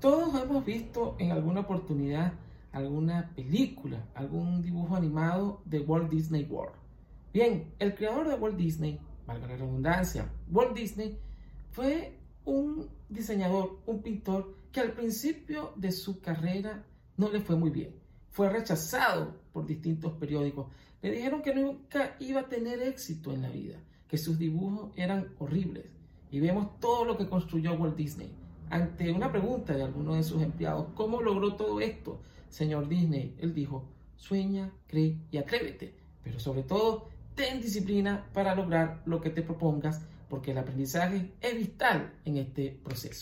Todos hemos visto en alguna oportunidad alguna película, algún dibujo animado de Walt Disney World. Bien, el creador de Walt Disney, valga la redundancia, Walt Disney fue un diseñador, un pintor que al principio de su carrera no le fue muy bien. Fue rechazado por distintos periódicos. Le dijeron que nunca iba a tener éxito en la vida, que sus dibujos eran horribles. Y vemos todo lo que construyó Walt Disney ante una pregunta de alguno de sus empleados, ¿cómo logró todo esto, señor Disney? Él dijo, sueña, cree y atrévete, pero sobre todo, ten disciplina para lograr lo que te propongas, porque el aprendizaje es vital en este proceso.